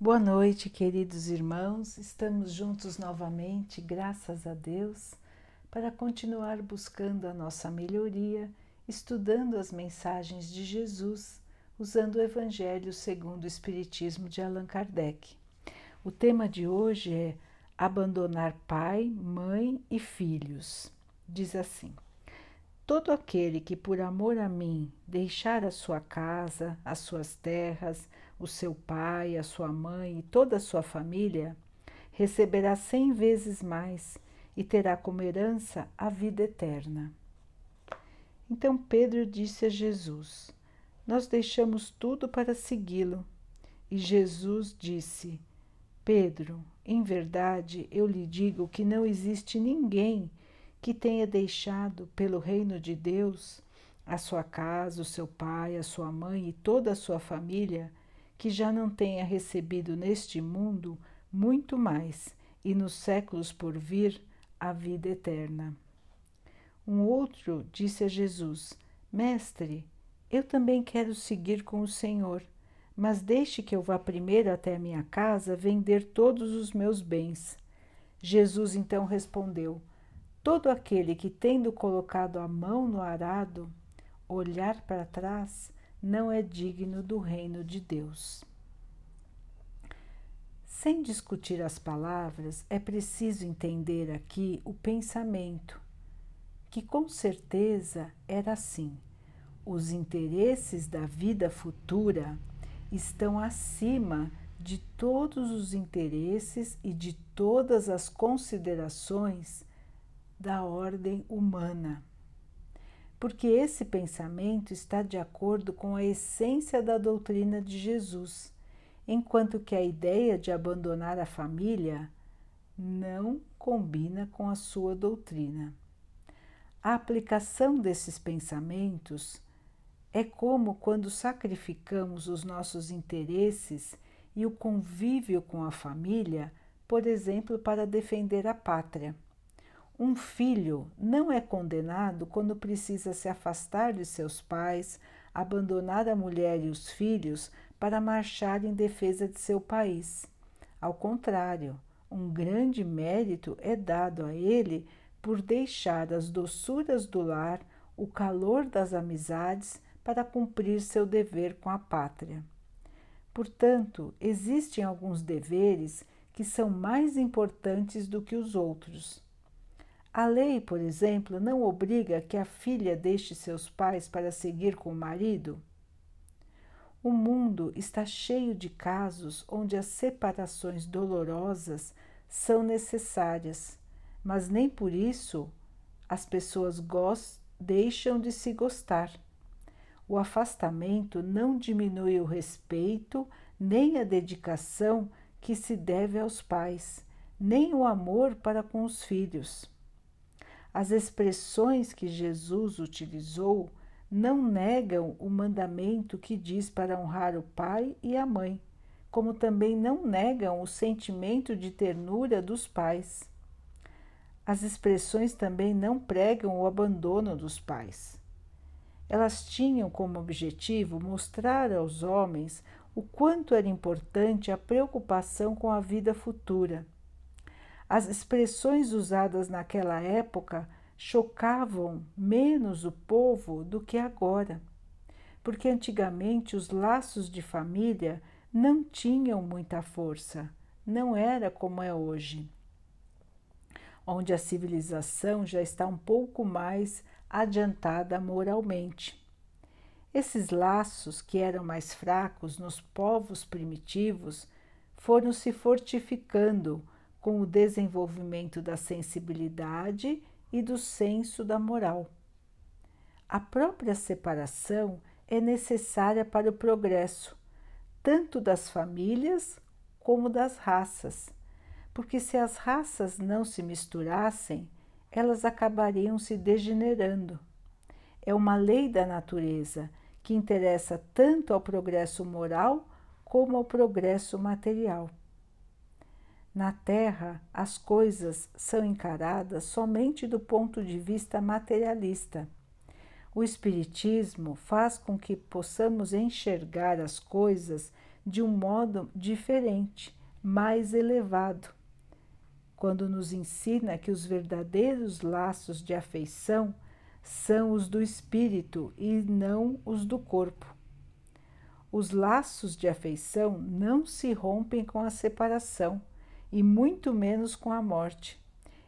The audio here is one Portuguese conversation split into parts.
Boa noite, queridos irmãos. Estamos juntos novamente, graças a Deus, para continuar buscando a nossa melhoria, estudando as mensagens de Jesus, usando o Evangelho segundo o Espiritismo de Allan Kardec. O tema de hoje é abandonar pai, mãe e filhos. Diz assim: Todo aquele que por amor a mim deixar a sua casa, as suas terras, o seu pai, a sua mãe e toda a sua família, receberá cem vezes mais e terá como herança a vida eterna. Então Pedro disse a Jesus: Nós deixamos tudo para segui-lo. E Jesus disse: Pedro, em verdade eu lhe digo que não existe ninguém que tenha deixado pelo reino de Deus a sua casa, o seu pai, a sua mãe e toda a sua família, que já não tenha recebido neste mundo muito mais e nos séculos por vir a vida eterna. Um outro disse a Jesus: Mestre, eu também quero seguir com o Senhor, mas deixe que eu vá primeiro até a minha casa vender todos os meus bens. Jesus então respondeu: Todo aquele que, tendo colocado a mão no arado, olhar para trás, não é digno do reino de Deus. Sem discutir as palavras, é preciso entender aqui o pensamento, que com certeza era assim. Os interesses da vida futura estão acima de todos os interesses e de todas as considerações da ordem humana. Porque esse pensamento está de acordo com a essência da doutrina de Jesus, enquanto que a ideia de abandonar a família não combina com a sua doutrina. A aplicação desses pensamentos é como quando sacrificamos os nossos interesses e o convívio com a família, por exemplo, para defender a pátria. Um filho não é condenado quando precisa se afastar de seus pais, abandonar a mulher e os filhos para marchar em defesa de seu país. Ao contrário, um grande mérito é dado a ele por deixar as doçuras do lar, o calor das amizades para cumprir seu dever com a pátria. Portanto, existem alguns deveres que são mais importantes do que os outros. A lei, por exemplo, não obriga que a filha deixe seus pais para seguir com o marido? O mundo está cheio de casos onde as separações dolorosas são necessárias, mas nem por isso as pessoas deixam de se gostar. O afastamento não diminui o respeito nem a dedicação que se deve aos pais, nem o amor para com os filhos. As expressões que Jesus utilizou não negam o mandamento que diz para honrar o pai e a mãe, como também não negam o sentimento de ternura dos pais. As expressões também não pregam o abandono dos pais. Elas tinham como objetivo mostrar aos homens o quanto era importante a preocupação com a vida futura as expressões usadas naquela época chocavam menos o povo do que agora, porque antigamente os laços de família não tinham muita força, não era como é hoje, onde a civilização já está um pouco mais adiantada moralmente. Esses laços, que eram mais fracos nos povos primitivos, foram se fortificando com o desenvolvimento da sensibilidade e do senso da moral. A própria separação é necessária para o progresso, tanto das famílias como das raças, porque se as raças não se misturassem, elas acabariam se degenerando. É uma lei da natureza que interessa tanto ao progresso moral como ao progresso material. Na Terra, as coisas são encaradas somente do ponto de vista materialista. O Espiritismo faz com que possamos enxergar as coisas de um modo diferente, mais elevado, quando nos ensina que os verdadeiros laços de afeição são os do espírito e não os do corpo. Os laços de afeição não se rompem com a separação e muito menos com a morte.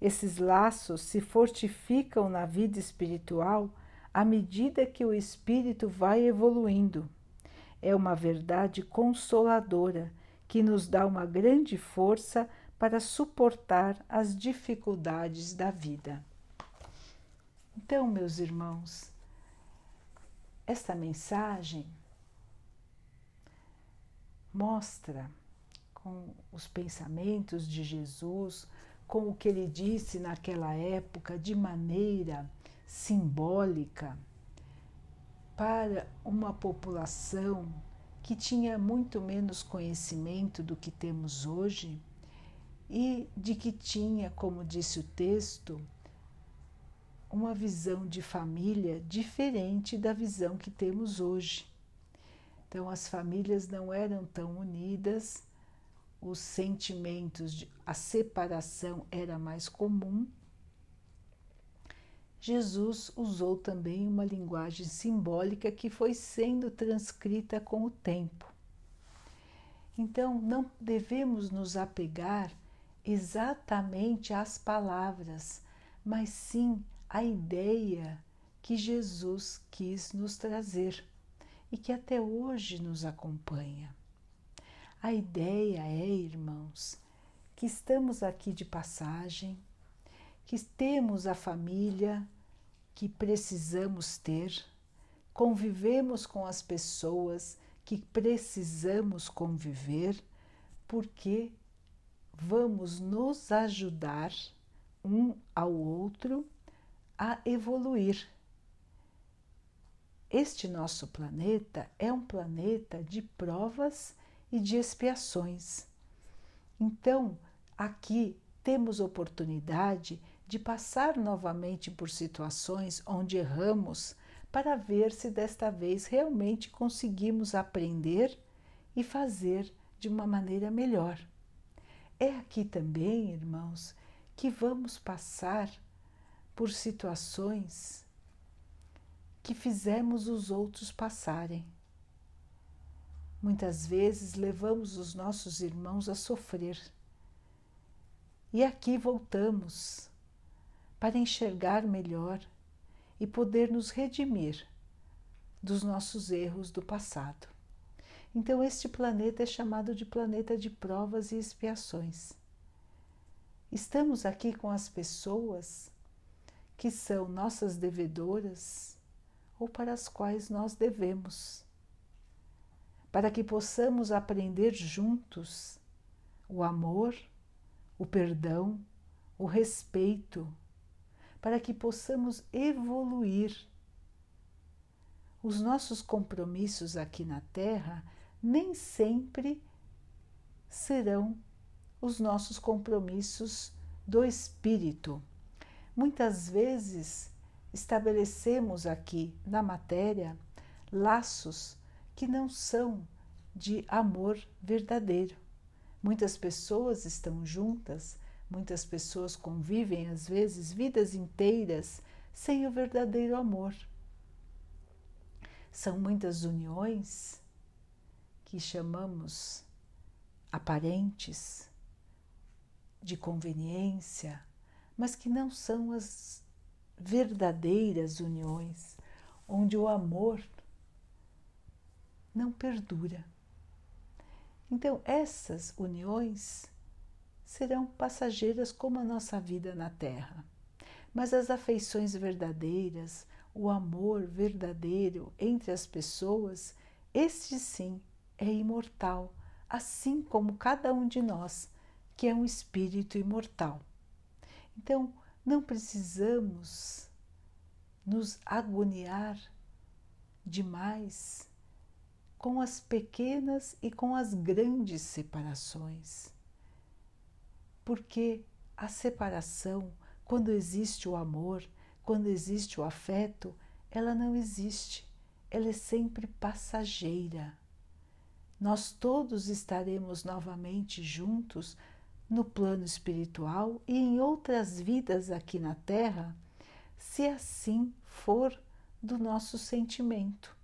Esses laços se fortificam na vida espiritual à medida que o espírito vai evoluindo. É uma verdade consoladora que nos dá uma grande força para suportar as dificuldades da vida. Então, meus irmãos, esta mensagem mostra com os pensamentos de Jesus, com o que ele disse naquela época de maneira simbólica para uma população que tinha muito menos conhecimento do que temos hoje e de que tinha, como disse o texto, uma visão de família diferente da visão que temos hoje. Então, as famílias não eram tão unidas, os sentimentos de a separação era mais comum. Jesus usou também uma linguagem simbólica que foi sendo transcrita com o tempo. Então, não devemos nos apegar exatamente às palavras, mas sim à ideia que Jesus quis nos trazer e que até hoje nos acompanha. A ideia é, irmãos, que estamos aqui de passagem, que temos a família que precisamos ter, convivemos com as pessoas que precisamos conviver, porque vamos nos ajudar um ao outro a evoluir. Este nosso planeta é um planeta de provas e de expiações. Então, aqui temos oportunidade de passar novamente por situações onde erramos para ver se desta vez realmente conseguimos aprender e fazer de uma maneira melhor. É aqui também, irmãos, que vamos passar por situações que fizemos os outros passarem. Muitas vezes levamos os nossos irmãos a sofrer. E aqui voltamos para enxergar melhor e poder nos redimir dos nossos erros do passado. Então, este planeta é chamado de planeta de provas e expiações. Estamos aqui com as pessoas que são nossas devedoras ou para as quais nós devemos, para que possamos aprender juntos o amor, o perdão, o respeito, para que possamos evoluir. Os nossos compromissos aqui na Terra nem sempre serão os nossos compromissos do espírito. Muitas vezes estabelecemos aqui na matéria laços que não são de amor verdadeiro. Muitas pessoas estão juntas, muitas pessoas convivem, às vezes, vidas inteiras sem o verdadeiro amor. São muitas uniões que chamamos aparentes, de conveniência, mas que não são as verdadeiras uniões, onde o amor não perdura. Então, essas uniões serão passageiras como a nossa vida na Terra. Mas as afeições verdadeiras, o amor verdadeiro entre as pessoas, este sim é imortal, assim como cada um de nós, que é um espírito imortal. Então, não precisamos nos agoniar demais com as pequenas e com as grandes separações. Porque a separação, quando existe o amor, quando existe o afeto, ela não existe, ela é sempre passageira. nós todos estaremos novamente juntos no plano espiritual e em outras vidas aqui na Terra, se assim for do nosso sentimento.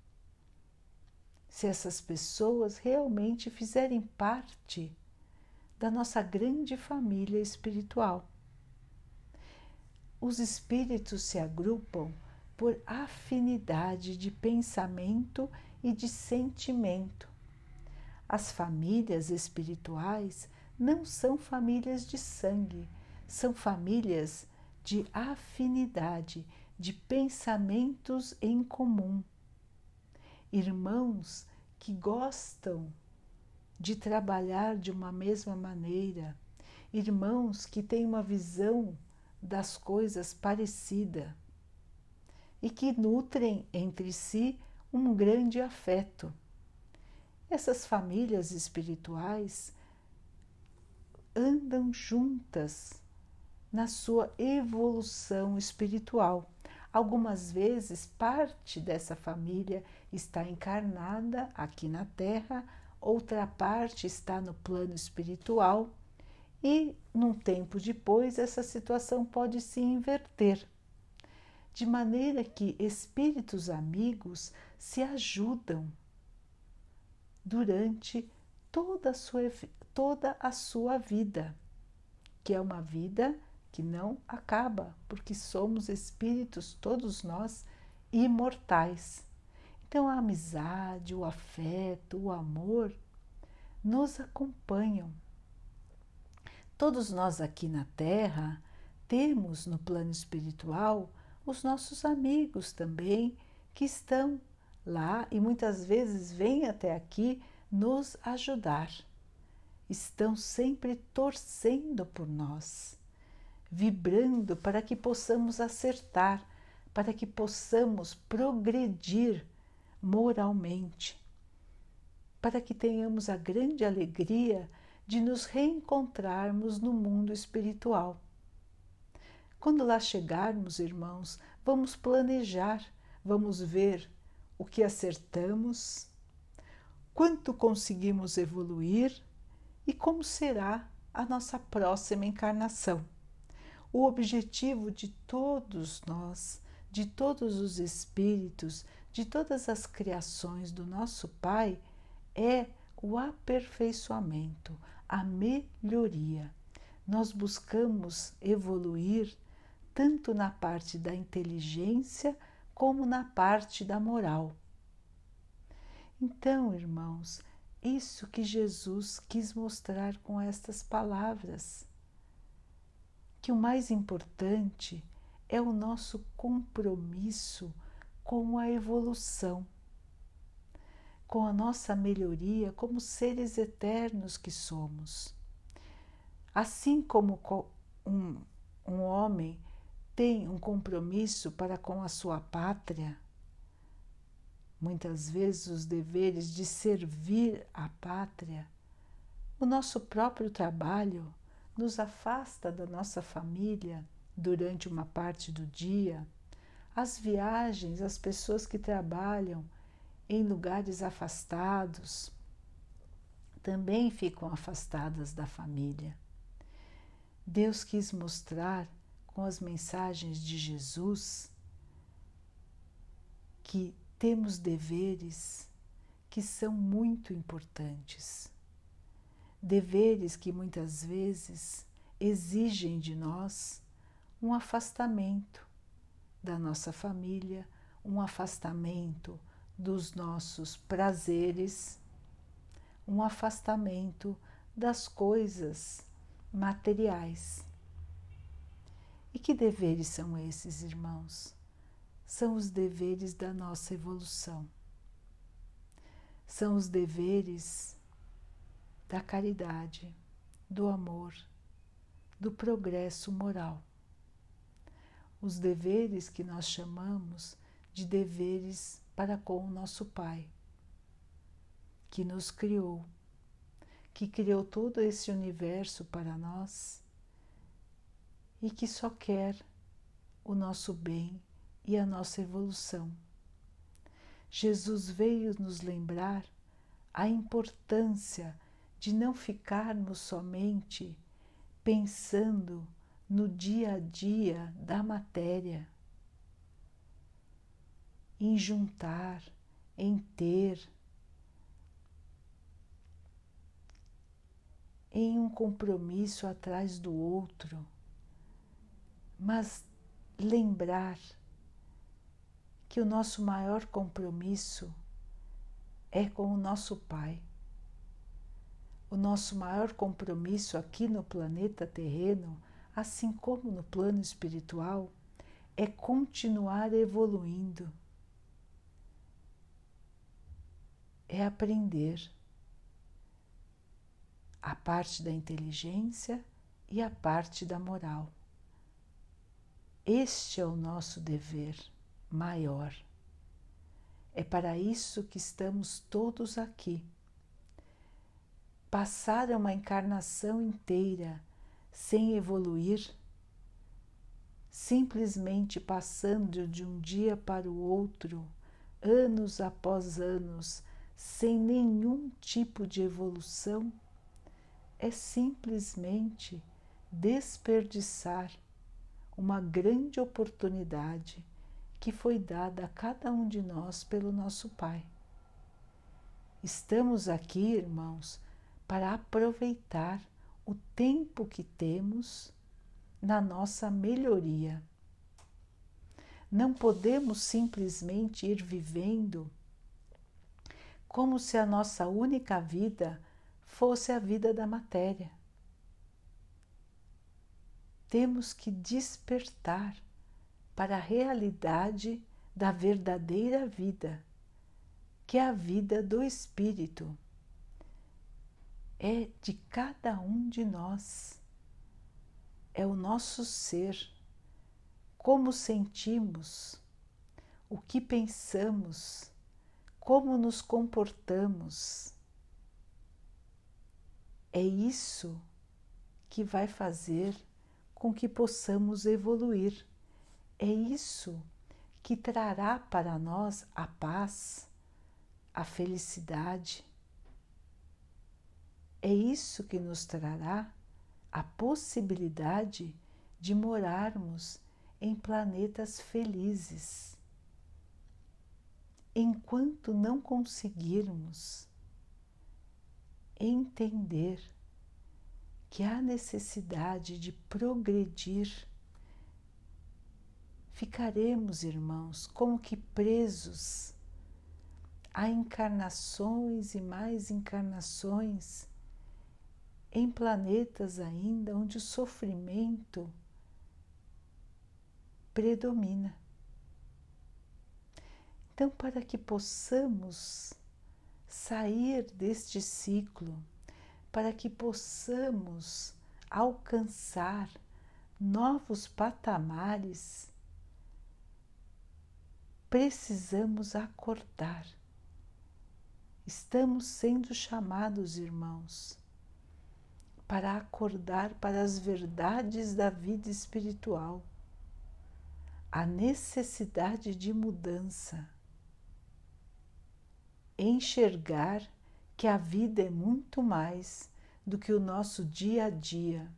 Se essas pessoas realmente fizerem parte da nossa grande família espiritual. Os espíritos se agrupam por afinidade de pensamento e de sentimento. As famílias espirituais não são famílias de sangue, são famílias de afinidade, de pensamentos em comum. Irmãos que gostam de trabalhar de uma mesma maneira, irmãos que têm uma visão das coisas parecida e que nutrem entre si um grande afeto. Essas famílias espirituais andam juntas na sua evolução espiritual. Algumas vezes, parte dessa família está encarnada aqui na Terra, outra parte está no plano espiritual, e num tempo depois, essa situação pode se inverter. De maneira que espíritos amigos se ajudam durante toda a sua, toda a sua vida, que é uma vida que não acaba, porque somos espíritos, todos nós, imortais. Então, a amizade, o afeto, o amor nos acompanham. Todos nós aqui na Terra temos no plano espiritual os nossos amigos também que estão lá e muitas vezes vêm até aqui nos ajudar. Estão sempre torcendo por nós, vibrando para que possamos acertar, para que possamos progredir moralmente, para que tenhamos a grande alegria de nos reencontrarmos no mundo espiritual. Quando lá chegarmos, irmãos, vamos planejar, vamos ver o que acertamos, quanto conseguimos evoluir e como será a nossa próxima encarnação. O objetivo de todos nós, de todos os espíritos, de todas as criações do nosso Pai é o aperfeiçoamento, a melhoria. Nós buscamos evoluir tanto na parte da inteligência como na parte da moral. Então, irmãos, isso que Jesus quis mostrar com estas palavras, que o mais importante é o nosso compromisso com a evolução, com a nossa melhoria como seres eternos que somos. Assim como um, um homem tem um compromisso para com a sua pátria, muitas vezes os deveres de servir a pátria, o nosso próprio trabalho nos afasta da nossa família durante uma parte do dia, as viagens, as pessoas que trabalham em lugares afastados também ficam afastadas da família. Deus quis mostrar com as mensagens de Jesus que temos deveres que são muito importantes. Deveres que muitas vezes exigem de nós um afastamento da nossa família, um afastamento dos nossos prazeres, um afastamento das coisas materiais. E que deveres são esses, irmãos? São os deveres da nossa evolução. São os deveres da caridade, do amor, do progresso moral. Os deveres que nós chamamos de deveres para com o nosso Pai, que nos criou, que criou todo esse universo para nós e que só quer o nosso bem e a nossa evolução. Jesus veio nos lembrar a importância de não ficarmos somente pensando no dia a dia da matéria, em juntar, em ter, em um compromisso atrás do outro, mas lembrar que o nosso maior compromisso é com o nosso Pai. O nosso maior compromisso aqui no planeta terreno, assim como no plano espiritual, é continuar evoluindo, é aprender a parte da inteligência e a parte da moral. Este é o nosso dever maior. É para isso que estamos todos aqui. Passar uma encarnação inteira sem evoluir, simplesmente passando de um dia para o outro, anos após anos, sem nenhum tipo de evolução, é simplesmente desperdiçar uma grande oportunidade que foi dada a cada um de nós pelo nosso Pai. Estamos aqui, irmãos, para aproveitar o tempo que temos na nossa melhoria. Não podemos simplesmente ir vivendo como se a nossa única vida fosse a vida da matéria. Temos que despertar para a realidade da verdadeira vida, que é a vida do Espírito. É de cada um de nós, é o nosso ser, como sentimos, o que pensamos, como nos comportamos é isso que vai fazer com que possamos evoluir. É isso que trará para nós a paz, a felicidade. É isso que nos trará a possibilidade de morarmos em planetas felizes. Enquanto não conseguirmos entender que há necessidade de progredir, ficaremos, irmãos, como que presos a encarnações e mais encarnações em planetas ainda onde o sofrimento predomina. Então, para que possamos sair deste ciclo, para que possamos alcançar novos patamares, precisamos acordar. Estamos sendo chamados, irmãos, para acordar para as verdades da vida espiritual, a necessidade de mudança enxergar que a vida é muito mais do que o nosso dia a dia,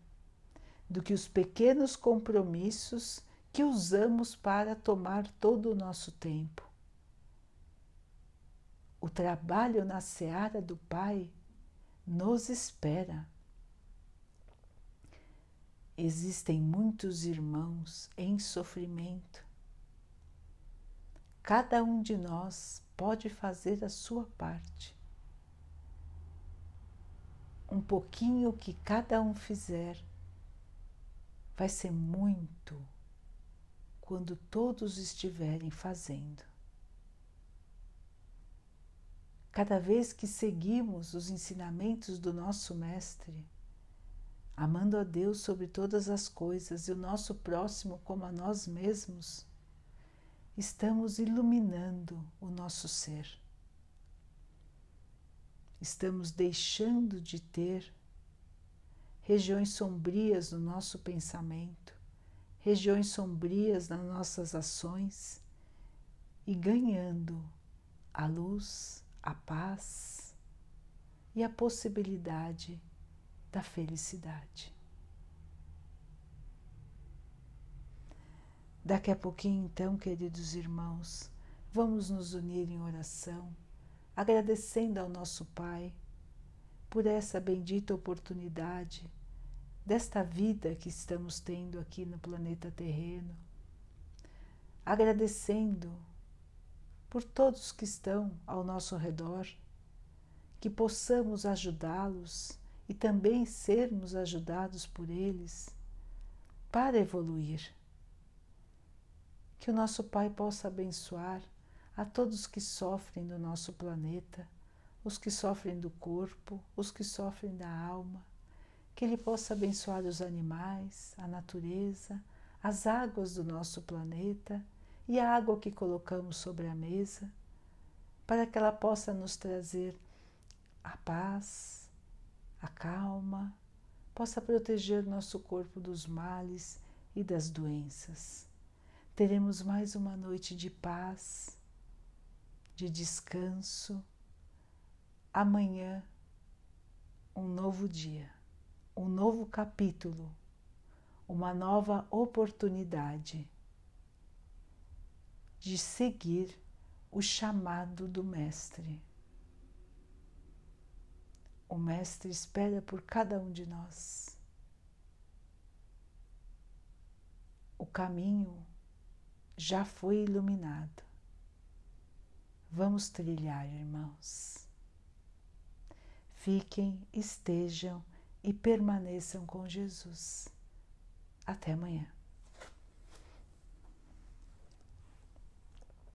do que os pequenos compromissos que usamos para tomar todo o nosso tempo. O trabalho na seara do Pai nos espera. Existem muitos irmãos em sofrimento. Cada um de nós pode fazer a sua parte. Um pouquinho que cada um fizer vai ser muito quando todos estiverem fazendo. Cada vez que seguimos os ensinamentos do nosso Mestre, amando a Deus sobre todas as coisas e o nosso próximo como a nós mesmos, estamos iluminando o nosso ser. Estamos deixando de ter regiões sombrias no nosso pensamento, regiões sombrias nas nossas ações e ganhando a luz, a paz, e a possibilidade da felicidade. Daqui a pouquinho, então, queridos irmãos, vamos nos unir em oração, agradecendo ao nosso Pai por essa bendita oportunidade desta vida que estamos tendo aqui no planeta terreno, agradecendo por todos que estão ao nosso redor, que possamos ajudá-los e também sermos ajudados por eles para evoluir. Que o nosso Pai possa abençoar a todos que sofrem do nosso planeta, os que sofrem do corpo, os que sofrem da alma, que Ele possa abençoar os animais, a natureza, as águas do nosso planeta e a água que colocamos sobre a mesa, para que ela possa nos trazer a paz, a calma, possa proteger nosso corpo dos males e das doenças. Teremos mais uma noite de paz, de descanso. Amanhã, um novo dia um novo capítulo, uma nova oportunidade de seguir o chamado do Mestre. O Mestre espera por cada um de nós. O caminho já foi iluminado. Vamos trilhar, irmãos. Fiquem, estejam e permaneçam com Jesus. Até amanhã.